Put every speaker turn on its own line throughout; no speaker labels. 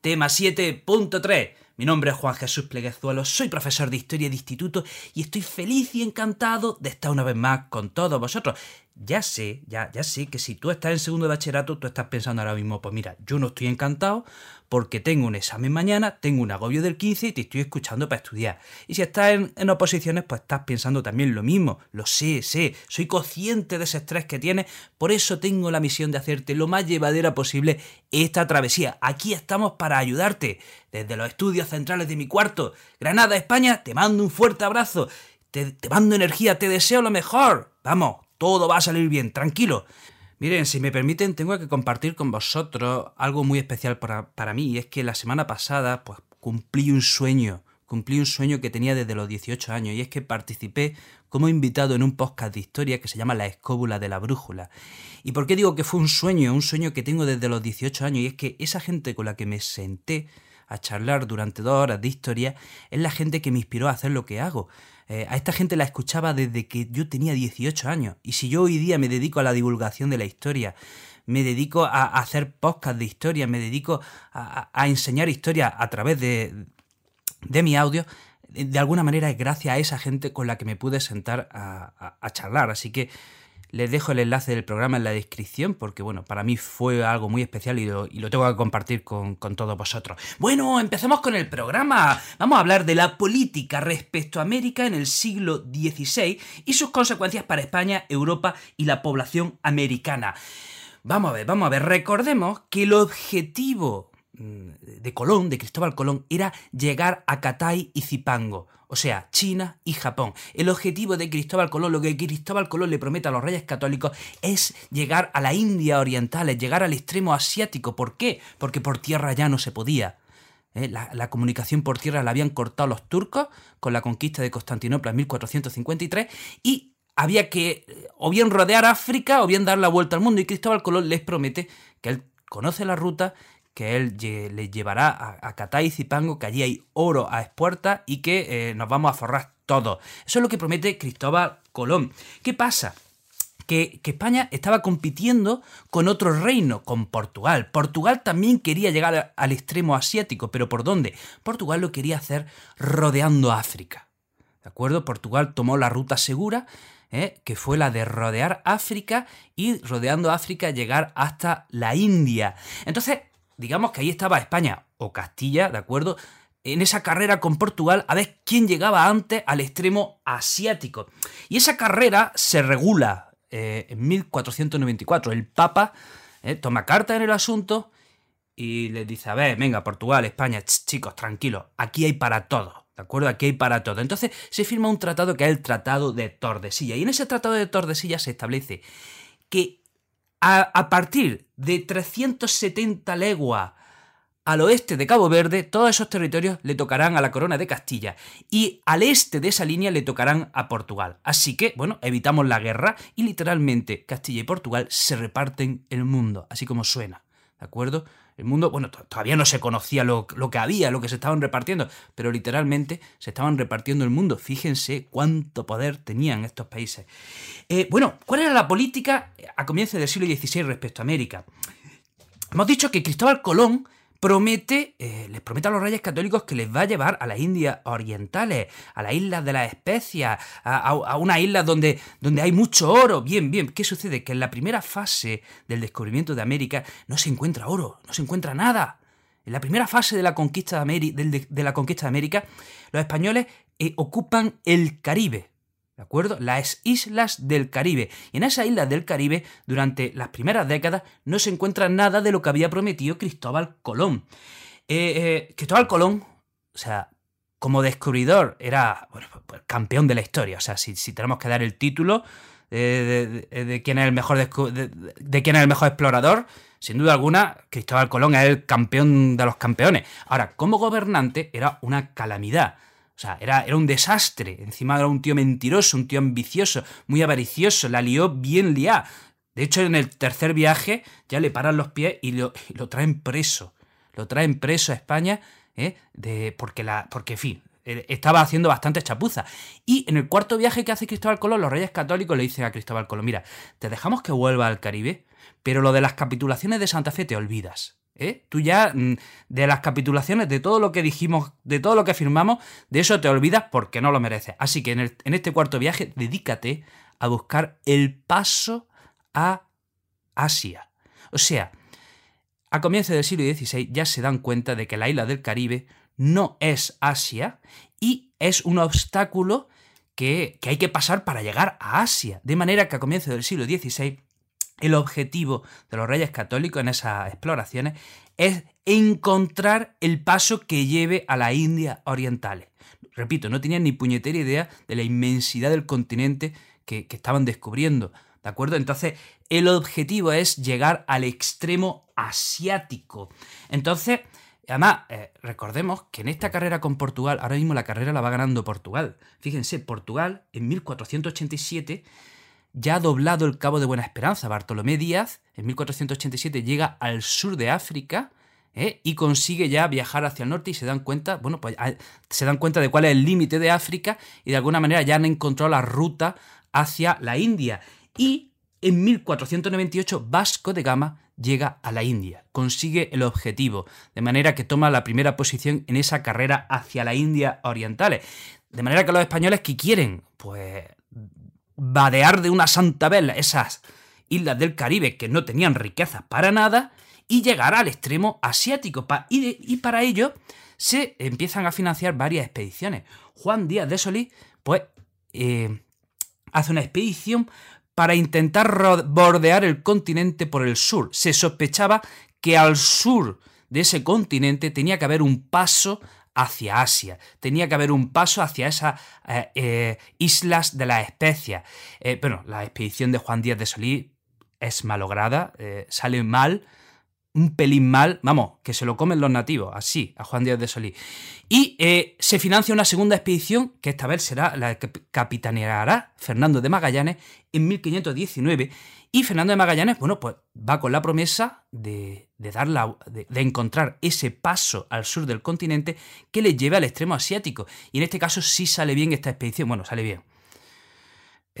Tema 7.3. Mi nombre es Juan Jesús Pleguezuelo, soy profesor de Historia de Instituto y estoy feliz y encantado de estar una vez más con todos vosotros. Ya sé, ya, ya sé que si tú estás en segundo de bachillerato, tú estás pensando ahora mismo, pues mira, yo no estoy encantado porque tengo un examen mañana, tengo un agobio del 15 y te estoy escuchando para estudiar. Y si estás en, oposiciones, pues estás pensando también lo mismo. Lo sé, sé, soy consciente de ese estrés que tienes, por eso tengo la misión de hacerte lo más llevadera posible esta travesía. Aquí estamos para ayudarte. Desde los estudios centrales de mi cuarto, Granada, España, te mando un fuerte abrazo. Te mando energía, te deseo lo mejor. Vamos, todo va a salir bien, tranquilo. Miren, si me permiten, tengo que compartir con vosotros algo muy especial para, para, mí, y es que la semana pasada, pues, cumplí un sueño, cumplí un sueño que tenía desde los 18 años, y es que participé como invitado en un podcast de historia que se llama La Escóbula de la Brújula. ¿Y por qué digo que fue un sueño? Un sueño que tengo desde los 18 años, y es que esa gente con la que me senté a charlar durante dos horas de historia es la gente que me inspiró a hacer lo que hago. Eh, a esta gente la escuchaba desde que yo tenía 18 años. Y si yo hoy día me dedico a la divulgación de la historia, me dedico a, a hacer podcast de historia, me dedico a, a, enseñar historia a través de, de mi audio, de alguna manera es gracias a esa gente con la que me pude sentar a, a charlar. Así que les dejo el enlace del programa en la descripción porque, bueno, para mí fue algo muy especial y lo, tengo que compartir con, con, todos vosotros. Bueno, empecemos con el programa. Vamos a hablar de la política respecto a América en el siglo XVI y sus consecuencias para España, Europa y la población americana. Vamos a ver, vamos a ver. Recordemos que el objetivo de Colón, de Cristóbal Colón, era llegar a Catay y Zipango, o sea, China y Japón. El objetivo de Cristóbal Colón, lo que Cristóbal Colón le promete a los reyes católicos, es llegar a la India oriental, es llegar al extremo asiático. ¿Por qué? Porque por tierra ya no se podía. ¿Eh? La, la, comunicación por tierra la habían cortado los turcos con la conquista de Constantinopla en 1453 y había que o bien rodear África o bien dar la vuelta al mundo. Y Cristóbal Colón les promete que él conoce la ruta que él le llevará a, a Catay Zipango, que allí hay oro a expuertas y que eh, nos vamos a forrar todos. Eso es lo que promete Cristóbal Colón. ¿Qué pasa? Que, España estaba compitiendo con otro reino, con Portugal. Portugal también quería llegar al extremo asiático, pero ¿por dónde? Portugal lo quería hacer rodeando África. ¿De acuerdo? Portugal tomó la ruta segura, ¿eh? que fue la de rodear África y rodeando África llegar hasta la India. Entonces, digamos que ahí estaba España o Castilla, ¿de acuerdo? En esa carrera con Portugal a ver quién llegaba antes al extremo asiático. Y esa carrera se regula eh, en 1494. El Papa eh, toma carta en el asunto y les dice, a ver, venga, Portugal, España, ch, chicos, tranquilos, aquí hay para todo. ¿De acuerdo? Aquí hay para todo. Entonces se firma un tratado que es el Tratado de Tordesillas. Y en ese Tratado de Tordesillas se establece que a, partir de 370 leguas al oeste de Cabo Verde, todos esos territorios le tocarán a la corona de Castilla y al este de esa línea le tocarán a Portugal. Así que, bueno, evitamos la guerra y literalmente Castilla y Portugal se reparten el mundo, así como suena, ¿de acuerdo? El mundo, bueno, todavía no se conocía lo, lo, que había, lo que se estaban repartiendo, pero literalmente se estaban repartiendo el mundo. Fíjense cuánto poder tenían estos países. Eh, bueno, ¿cuál era la política a comienzos del siglo XVI respecto a América? Hemos dicho que Cristóbal Colón promete, eh, les promete a los reyes católicos que les va a llevar a las Indias orientales, a las islas de las especias, a, una isla donde, donde hay mucho oro. Bien, bien, ¿qué sucede? Que en la primera fase del descubrimiento de América no se encuentra oro, no se encuentra nada. En la primera fase de la conquista de, América, de la conquista de América, los españoles eh, ocupan el Caribe, ¿De acuerdo? Las islas del Caribe. Y en esas islas del Caribe, durante las primeras décadas, no se encuentra nada de lo que había prometido Cristóbal Colón. Eh, eh, Cristóbal Colón, o sea, como descubridor, era bueno, pues, campeón de la historia. O sea, si, si, tenemos que dar el título eh, de, quién es el mejor de, quién es el mejor explorador, sin duda alguna, Cristóbal Colón es el campeón de los campeones. Ahora, como gobernante era una calamidad. O sea, era, era, un desastre. Encima era un tío mentiroso, un tío ambicioso, muy avaricioso, la lió bien liada. De hecho, en el tercer viaje ya le paran los pies y lo, lo traen preso. Lo traen preso a España, ¿eh? de, porque, la, porque, en fin, eh, estaba haciendo bastante chapuza. Y en el cuarto viaje que hace Cristóbal Colón, los reyes católicos le dicen a Cristóbal Colón, mira, te dejamos que vuelva al Caribe, pero lo de las capitulaciones de Santa Fe te olvidas. ¿Eh? Tú ya mm, de las capitulaciones, de todo lo que dijimos, de todo lo que firmamos, de eso te olvidas porque no lo mereces. Así que en, este cuarto viaje, dedícate a buscar el paso a Asia. O sea, a comienzos del siglo XVI ya se dan cuenta de que la isla del Caribe no es Asia y es un obstáculo que, hay que pasar para llegar a Asia. De manera que a comienzos del siglo XVI el objetivo de los reyes católicos en esas exploraciones es encontrar el paso que lleve a la India orientales. Repito, no tenían ni puñetera idea de la inmensidad del continente que, que estaban descubriendo. ¿De acuerdo? Entonces, el objetivo es llegar al extremo asiático. Entonces, Además, eh, recordemos que en esta carrera con Portugal, ahora mismo la carrera la va ganando Portugal. Fíjense, Portugal en 1487 ya ha doblado el Cabo de Buena Esperanza. Bartolomé Díaz en 1487 llega al sur de África ¿eh? y consigue ya viajar hacia el norte y se dan cuenta, bueno, pues ah, se dan cuenta de cuál es el límite de África y de alguna manera ya han encontrado la ruta hacia la India. Y en 1498 Vasco de Gama llega a la India, consigue el objetivo, de manera que toma la primera posición en esa carrera hacia la India orientales. De manera que los españoles que quieren, pues, vadear de una santa vela esas islas del Caribe que no tenían riquezas para nada y llegar al extremo asiático. Y, para ello se empiezan a financiar varias expediciones. Juan Díaz de Solís, pues, eh, hace una expedición para intentar bordear el continente por el sur. Se sospechaba que al sur de ese continente tenía que haber un paso hacia Asia, tenía que haber un paso hacia esas eh, eh, islas de las especias. Eh, bueno, la expedición de Juan Díaz de Solís es malograda, sale mal, un pelín mal, vamos, que se lo comen los nativos, así, a Juan Díaz de Solís. Y eh, se financia una segunda expedición, que esta vez será la que capitaneará Fernando de Magallanes en 1519. Y Fernando de Magallanes, bueno, pues va con la promesa de, dar de, encontrar ese paso al sur del continente que le lleve al extremo asiático. Y en este caso sí sale bien esta expedición. Bueno, sale bien.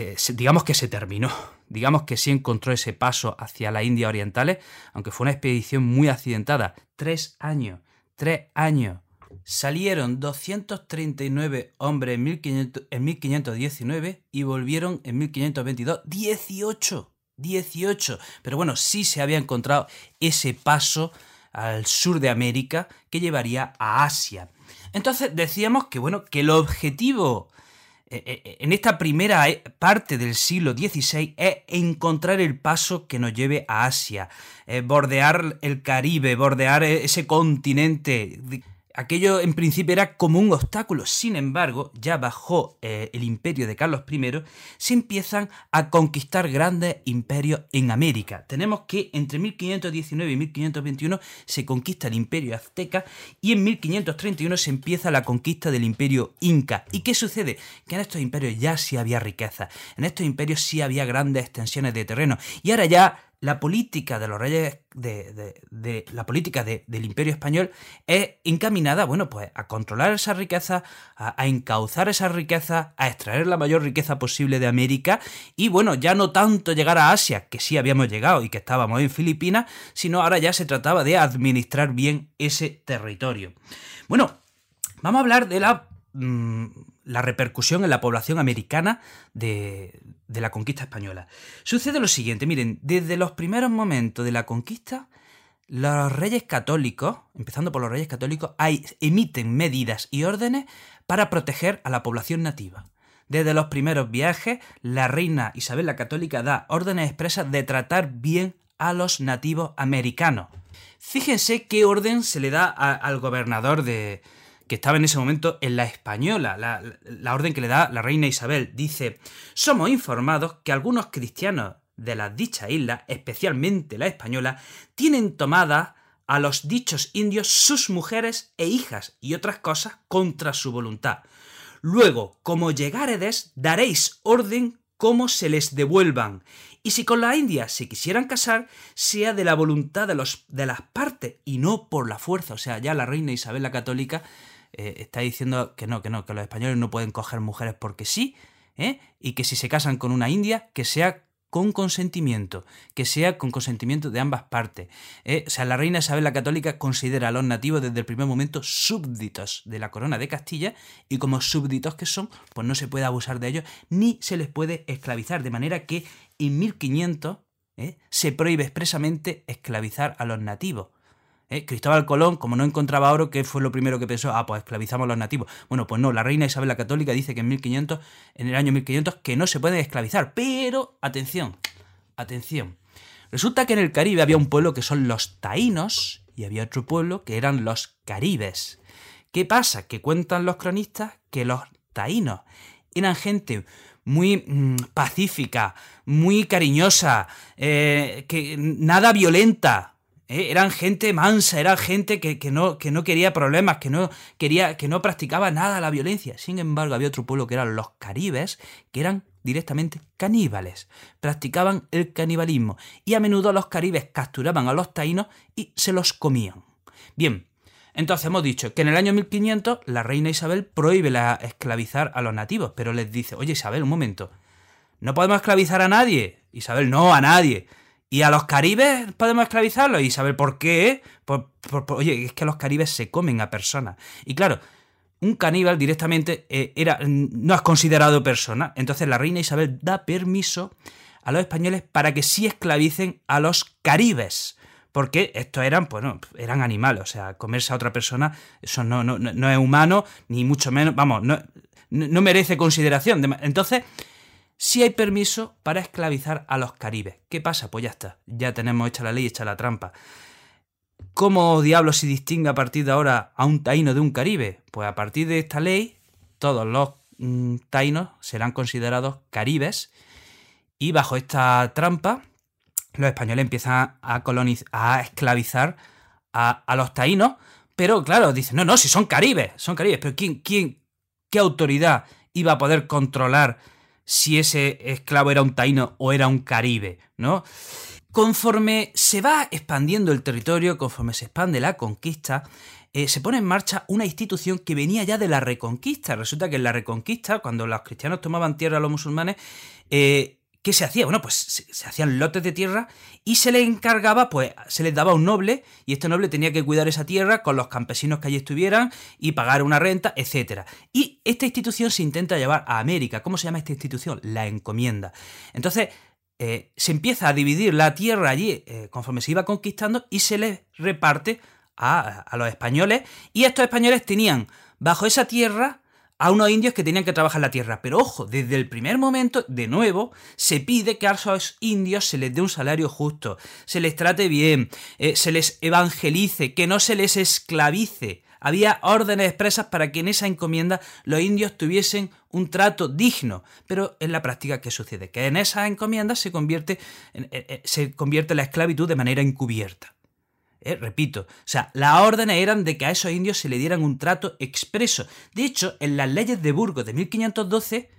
Eh, digamos que se terminó, digamos que sí encontró ese paso hacia la India Orientales, aunque fue una expedición muy accidentada. Tres años, tres años. Salieron 239 hombres en, 1519 y volvieron en 1522 18. 18. Pero bueno, sí se había encontrado ese paso al sur de América que llevaría a Asia. Entonces decíamos que bueno, que el objetivo en esta primera eh, parte del siglo XVI es encontrar el paso que nos lleve a Asia, bordear el Caribe, bordear ese continente Aquello en principio era como un obstáculo, sin embargo, ya bajo eh, el imperio de Carlos I, se empiezan a conquistar grandes imperios en América. Tenemos que entre 1519 y 1521 se conquista el imperio azteca y en 1531 se empieza la conquista del imperio inca. ¿Y qué sucede? Que en estos imperios ya sí había riqueza, en estos imperios sí había grandes extensiones de terreno y ahora ya la política de los reyes de, la política del imperio español es encaminada bueno pues a controlar esa riqueza a, encauzar esa riqueza a extraer la mayor riqueza posible de América y bueno ya no tanto llegar a Asia que sí habíamos llegado y que estábamos en Filipinas sino ahora ya se trataba de administrar bien ese territorio. Bueno vamos a hablar de la mm, la repercusión en la población americana de, la conquista española. Sucede lo siguiente, miren, desde los primeros momentos de la conquista, los reyes católicos, empezando por los reyes católicos, emiten medidas y órdenes para proteger a la población nativa. Desde los primeros viajes, la reina Isabel la Católica da órdenes expresas de tratar bien a los nativos americanos. Fíjense qué orden se le da al gobernador de, que estaba en ese momento en la española, la, orden que le da la reina Isabel. Dice, somos informados que algunos cristianos de las dichas islas, especialmente la española, tienen tomadas a los dichos indios sus mujeres e hijas y otras cosas contra su voluntad. Luego, como llegáredes, daréis orden cómo se les devuelvan. Y si con la India se quisieran casar, sea de la voluntad de, los, de las partes y no por la fuerza. O sea, ya la reina Isabel la Católica eh, está diciendo que no, que no, que los españoles no pueden coger mujeres porque sí, ¿eh? y que si se casan con una india, que sea con consentimiento, que sea con consentimiento de ambas partes. ¿eh? O sea, la reina Isabel la Católica considera a los nativos desde el primer momento súbditos de la corona de Castilla y como súbditos que son, pues no se puede abusar de ellos ni se les puede esclavizar, de manera que en 1500 ¿eh? se prohíbe expresamente esclavizar a los nativos. ¿Eh? Cristóbal Colón, como no encontraba oro, ¿qué fue lo primero que pensó? Ah, pues esclavizamos a los nativos. Bueno, pues no, la reina Isabel la Católica dice que en 1500, en el año 1500, que no se pueden esclavizar. Pero, atención, atención. Resulta que en el Caribe había un pueblo que son los taínos y había otro pueblo que eran los caribes. ¿Qué pasa? Que cuentan los cronistas que los taínos eran gente muy mm, pacífica, muy cariñosa, eh, que nada violenta, ¿eh? Eran gente mansa, era gente que, no, que no quería problemas, que no, quería, que no practicaba nada la violencia. Sin embargo, había otro pueblo que eran los caribes, que eran directamente caníbales. Practicaban el canibalismo. Y a menudo los caribes capturaban a los taínos y se los comían. Bien, entonces hemos dicho que en el año 1500 la reina Isabel prohíbe la esclavizar a los nativos, pero les dice, oye Isabel, un momento, no podemos esclavizar a nadie. Isabel, no, a nadie. ¿Y a los caribes podemos esclavizarlos? ¿Y saber por qué? oye, es que los caribes se comen a personas. Y claro, un caníbal directamente eh, era, no es considerado persona. Entonces la reina Isabel da permiso a los españoles para que sí esclavicen a los caribes. Porque estos eran, pues eran animales. O sea, comerse a otra persona, eso no, no, no es humano, ni mucho menos, vamos, no, no merece consideración. Entonces, si hay permiso para esclavizar a los caribes. ¿Qué pasa? Pues ya está, ya tenemos hecha la ley, hecha la trampa. ¿Cómo diablos se distingue a partir de ahora a un taíno de un caribe? Pues a partir de esta ley, todos los mm, taínos serán considerados caribes y bajo esta trampa los españoles empiezan a, a esclavizar a, los taínos, pero claro, dicen, no, no, si son caribes, son caribes, pero ¿quién, quién, qué autoridad iba a poder controlar si ese esclavo era un taíno o era un caribe, ¿no? Conforme se va expandiendo el territorio, conforme se expande la conquista, eh, se pone en marcha una institución que venía ya de la reconquista. Resulta que en la reconquista, cuando los cristianos tomaban tierra a los musulmanes, eh, ¿Qué se hacía? Bueno, pues se, hacían lotes de tierra y se les encargaba, pues se les daba un noble y este noble tenía que cuidar esa tierra con los campesinos que allí estuvieran y pagar una renta, etc. Y esta institución se intenta llevar a América. ¿Cómo se llama esta institución? La encomienda. Entonces, eh, se empieza a dividir la tierra allí eh, conforme se iba conquistando y se les reparte a los españoles y estos españoles tenían bajo esa tierra a unos indios que tenían que trabajar la tierra. Pero ojo, desde el primer momento, de nuevo, se pide que a esos indios se les dé un salario justo, se les trate bien, eh, se les evangelice, que no se les esclavice. Había órdenes expresas para que en esa encomienda los indios tuviesen un trato digno. Pero en la práctica, ¿qué sucede? Que en esa encomienda se convierte, se convierte la esclavitud de manera encubierta. Eh, repito, o sea, las órdenes eran de que a esos indios se le dieran un trato expreso. De hecho, en las leyes de Burgos de 1512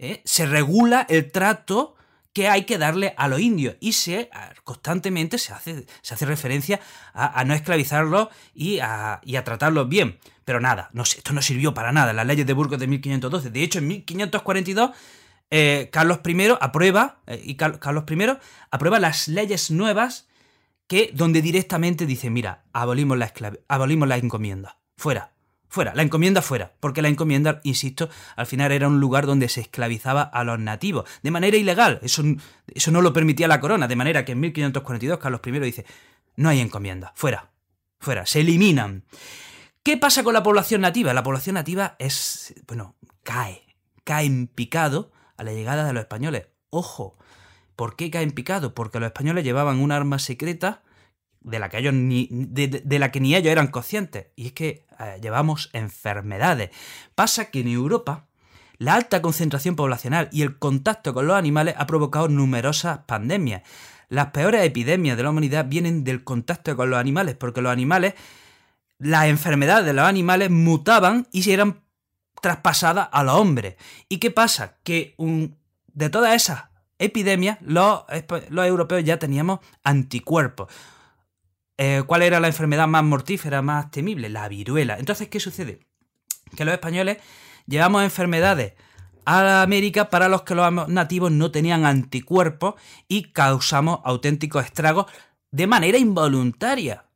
eh, se regula el trato que hay que darle a los indios y se constantemente se hace, se hace referencia a, no esclavizarlos y a, tratarlos bien. Pero nada, no, esto no sirvió para nada las leyes de Burgos de 1512. De hecho, en 1542 eh, Carlos I aprueba, y Carlos I aprueba las leyes nuevas que donde directamente dice, mira, abolimos la, abolimos la encomienda. Fuera, fuera, la encomienda fuera. Porque la encomienda, insisto, al final era un lugar donde se esclavizaba a los nativos. De manera ilegal. Eso, eso no lo permitía la corona. De manera que en 1542 Carlos I dice, no hay encomienda. Fuera, fuera, se eliminan. ¿Qué pasa con la población nativa? La población nativa es, bueno, cae, cae en picado a la llegada de los españoles. Ojo, ¿Por qué caen picado? Porque los españoles llevaban un arma secreta de la que ellos ni, de, la que ni ellos eran conscientes. Y es que eh, llevamos enfermedades. Pasa que en Europa la alta concentración poblacional y el contacto con los animales ha provocado numerosas pandemias. Las peores epidemias de la humanidad vienen del contacto con los animales, porque los animales, las enfermedades de los animales mutaban y se eran traspasadas a los hombres. ¿Y qué pasa? Que de todas esas epidemias, los, europeos ya teníamos anticuerpos. Eh, ¿Cuál era la enfermedad más mortífera, más temible? La viruela. Entonces, ¿qué sucede? Que los españoles llevamos enfermedades a América para los que los nativos no tenían anticuerpos y causamos auténticos estragos de manera involuntaria.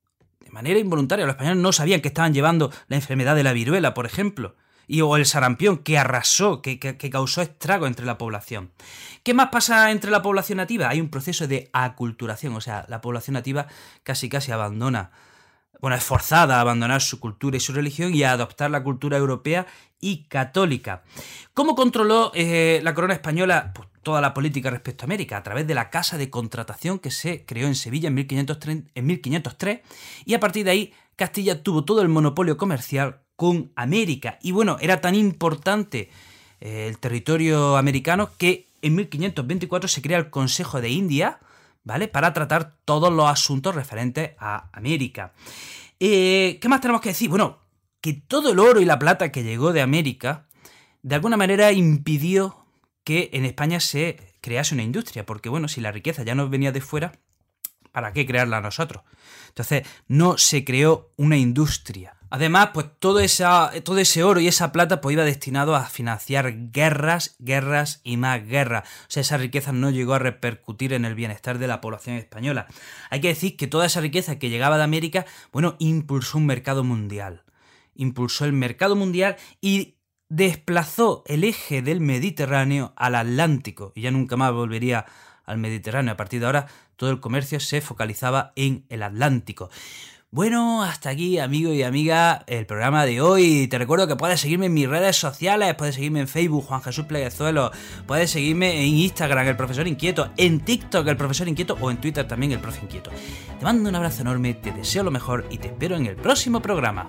De manera involuntaria. Los españoles no sabían que estaban llevando la enfermedad de la viruela, por ejemplo y, o el sarampión que arrasó, que, causó estrago entre la población. ¿Qué más pasa entre la población nativa? Hay un proceso de aculturación, o sea, la población nativa casi casi abandona, bueno, es forzada a abandonar su cultura y su religión y a adoptar la cultura europea y católica. ¿Cómo controló eh, la corona española pues, toda la política respecto a América? A través de la Casa de Contratación que se creó en Sevilla en en 1503 y a partir de ahí Castilla tuvo todo el monopolio comercial con América. Y bueno, era tan importante eh, el territorio americano que en 1524 se crea el Consejo de India, ¿vale? Para tratar todos los asuntos referentes a América. Eh, ¿Qué más tenemos que decir? Bueno, que todo el oro y la plata que llegó de América, de alguna manera impidió que en España se crease una industria, porque bueno, si la riqueza ya nos venía de fuera, ¿para qué crearla nosotros? Entonces, no se creó una industria. Además, pues todo, ese oro y esa plata pues, iba destinado a financiar guerras, guerras y más guerras. O sea, esa riqueza no llegó a repercutir en el bienestar de la población española. Hay que decir que toda esa riqueza que llegaba de América, bueno, impulsó un mercado mundial. Impulsó el mercado mundial y desplazó el eje del Mediterráneo al Atlántico. Y ya nunca más volvería al Mediterráneo. A partir de ahora, todo el comercio se focalizaba en el Atlántico. Bueno, hasta aquí, amigo y amiga, el programa de hoy. Te recuerdo que puedes seguirme en mis redes sociales, puedes seguirme en Facebook, Juan Jesús Pleguezuelo, puedes seguirme en Instagram, el profesor inquieto, en TikTok, el profesor inquieto, o en Twitter también, el profe inquieto. Te mando un abrazo enorme, te deseo lo mejor y te espero en el próximo programa.